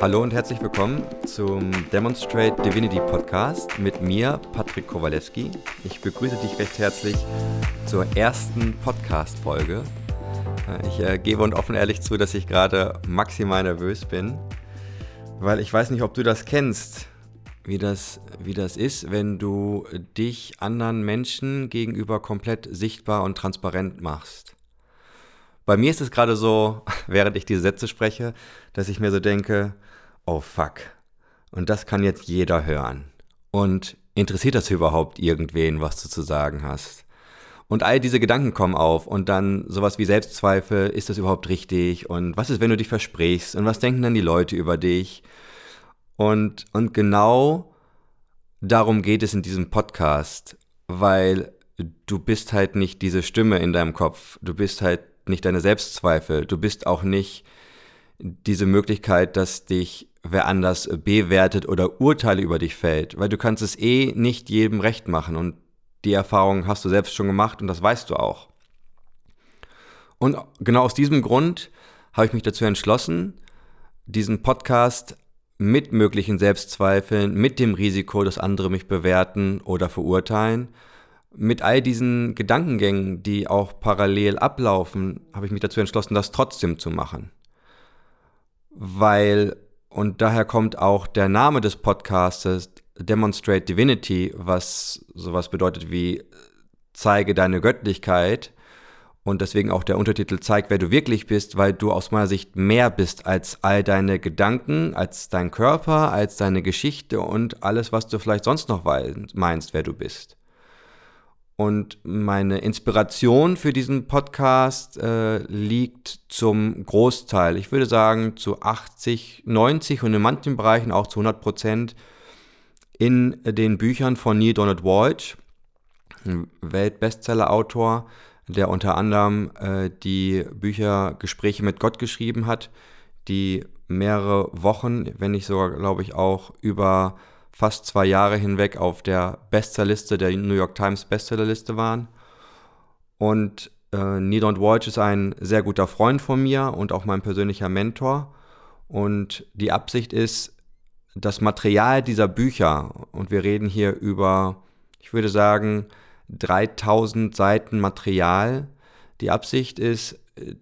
Hallo und herzlich willkommen zum Demonstrate Divinity Podcast mit mir, Patrick Kowalewski. Ich begrüße dich recht herzlich zur ersten Podcast-Folge. Äh, ich äh, gebe und offen ehrlich zu, dass ich gerade maximal nervös bin, weil ich weiß nicht, ob du das kennst, wie das, wie das ist, wenn du dich anderen Menschen gegenüber komplett sichtbar und transparent machst. Bei mir ist es gerade so, während ich diese Sätze spreche, dass ich mir so denke, oh fuck. Und das kann jetzt jeder hören. Und interessiert das überhaupt irgendwen, was du zu sagen hast? Und all diese Gedanken kommen auf und dann sowas wie Selbstzweifel, ist das überhaupt richtig? Und was ist, wenn du dich versprichst? Und was denken dann die Leute über dich? Und, und genau darum geht es in diesem Podcast, weil du bist halt nicht diese Stimme in deinem Kopf, du bist halt nicht deine Selbstzweifel, du bist auch nicht diese Möglichkeit, dass dich wer anders bewertet oder Urteile über dich fällt, weil du kannst es eh nicht jedem recht machen und die Erfahrung hast du selbst schon gemacht und das weißt du auch. Und genau aus diesem Grund habe ich mich dazu entschlossen, diesen Podcast mit möglichen Selbstzweifeln, mit dem Risiko, dass andere mich bewerten oder verurteilen, mit all diesen Gedankengängen, die auch parallel ablaufen, habe ich mich dazu entschlossen, das trotzdem zu machen. Weil und daher kommt auch der Name des Podcastes Demonstrate Divinity, was sowas bedeutet wie zeige deine Göttlichkeit. Und deswegen auch der Untertitel zeigt, wer du wirklich bist, weil du aus meiner Sicht mehr bist als all deine Gedanken, als dein Körper, als deine Geschichte und alles, was du vielleicht sonst noch meinst, wer du bist. Und meine Inspiration für diesen Podcast äh, liegt zum Großteil, ich würde sagen zu 80, 90 und in manchen Bereichen auch zu 100 Prozent in den Büchern von Neil Donald Walsh, Weltbestseller-Autor, der unter anderem äh, die Bücher Gespräche mit Gott geschrieben hat, die mehrere Wochen, wenn nicht sogar, glaube ich, auch über fast zwei Jahre hinweg auf der Bestsellerliste der New York Times Bestsellerliste waren. Und äh, Neil Walsh ist ein sehr guter Freund von mir und auch mein persönlicher Mentor. Und die Absicht ist, das Material dieser Bücher, und wir reden hier über, ich würde sagen, 3000 Seiten Material. Die Absicht ist, äh,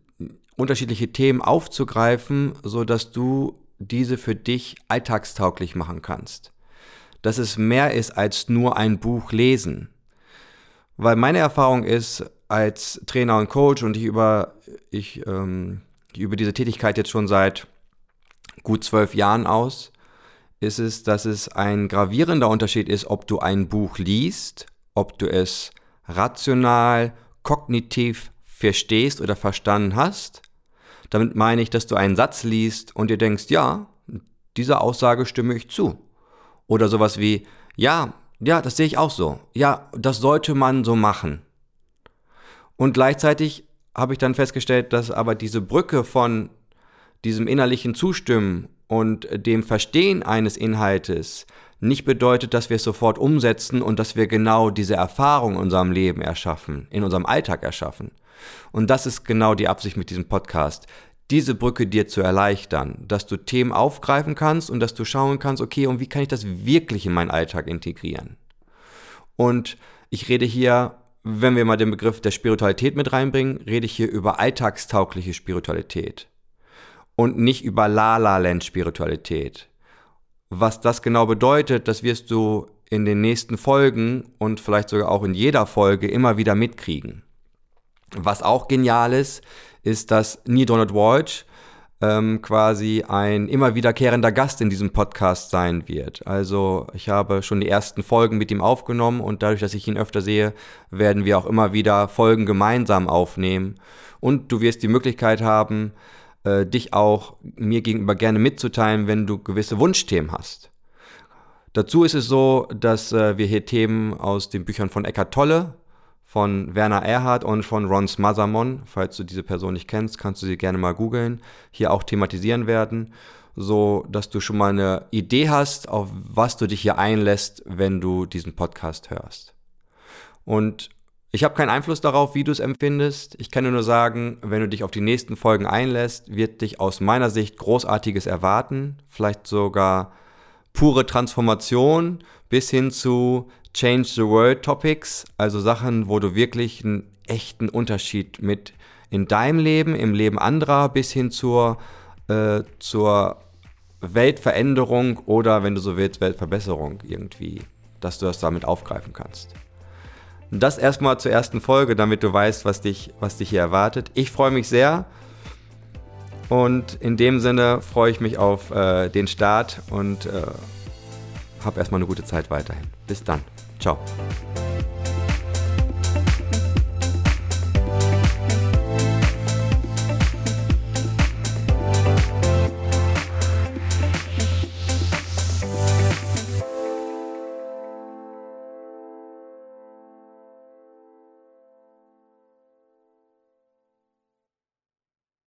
unterschiedliche Themen aufzugreifen, sodass du diese für dich alltagstauglich machen kannst dass es mehr ist als nur ein Buch lesen. Weil meine Erfahrung ist, als Trainer und Coach und ich über, ich, ähm, ich übe diese Tätigkeit jetzt schon seit gut zwölf Jahren aus, ist es, dass es ein gravierender Unterschied ist, ob du ein Buch liest, ob du es rational, kognitiv verstehst oder verstanden hast. Damit meine ich, dass du einen Satz liest und dir denkst, ja, dieser Aussage stimme ich zu. Oder sowas wie, ja, ja, das sehe ich auch so. Ja, das sollte man so machen. Und gleichzeitig habe ich dann festgestellt, dass aber diese Brücke von diesem innerlichen Zustimmen und dem Verstehen eines Inhaltes nicht bedeutet, dass wir es sofort umsetzen und dass wir genau diese Erfahrung in unserem Leben erschaffen, in unserem Alltag erschaffen. Und das ist genau die Absicht mit diesem Podcast diese Brücke dir zu erleichtern, dass du Themen aufgreifen kannst und dass du schauen kannst, okay, und wie kann ich das wirklich in meinen Alltag integrieren? Und ich rede hier, wenn wir mal den Begriff der Spiritualität mit reinbringen, rede ich hier über alltagstaugliche Spiritualität und nicht über La-La-Land-Spiritualität. Was das genau bedeutet, das wirst du in den nächsten Folgen und vielleicht sogar auch in jeder Folge immer wieder mitkriegen. Was auch genial ist, ist, dass Neil Donald Walsh ähm, quasi ein immer wiederkehrender Gast in diesem Podcast sein wird. Also ich habe schon die ersten Folgen mit ihm aufgenommen und dadurch, dass ich ihn öfter sehe, werden wir auch immer wieder Folgen gemeinsam aufnehmen. Und du wirst die Möglichkeit haben, äh, dich auch mir gegenüber gerne mitzuteilen, wenn du gewisse Wunschthemen hast. Dazu ist es so, dass äh, wir hier Themen aus den Büchern von Eckhart Tolle von Werner Erhard und von Ron Smazamon. Falls du diese Person nicht kennst, kannst du sie gerne mal googeln. Hier auch thematisieren werden, so dass du schon mal eine Idee hast, auf was du dich hier einlässt, wenn du diesen Podcast hörst. Und Ich habe keinen Einfluss darauf, wie du es empfindest. Ich kann dir nur sagen, wenn du dich auf die nächsten Folgen einlässt, wird dich aus meiner Sicht Großartiges erwarten. Vielleicht sogar pure Transformation bis hin zu Change the World Topics, also Sachen, wo du wirklich einen echten Unterschied mit in deinem Leben, im Leben anderer bis hin zur, äh, zur Weltveränderung oder, wenn du so willst, Weltverbesserung irgendwie, dass du das damit aufgreifen kannst. Das erstmal zur ersten Folge, damit du weißt, was dich, was dich hier erwartet. Ich freue mich sehr und in dem Sinne freue ich mich auf äh, den Start und äh, habe erstmal eine gute Zeit weiterhin. Bis dann. Ciao.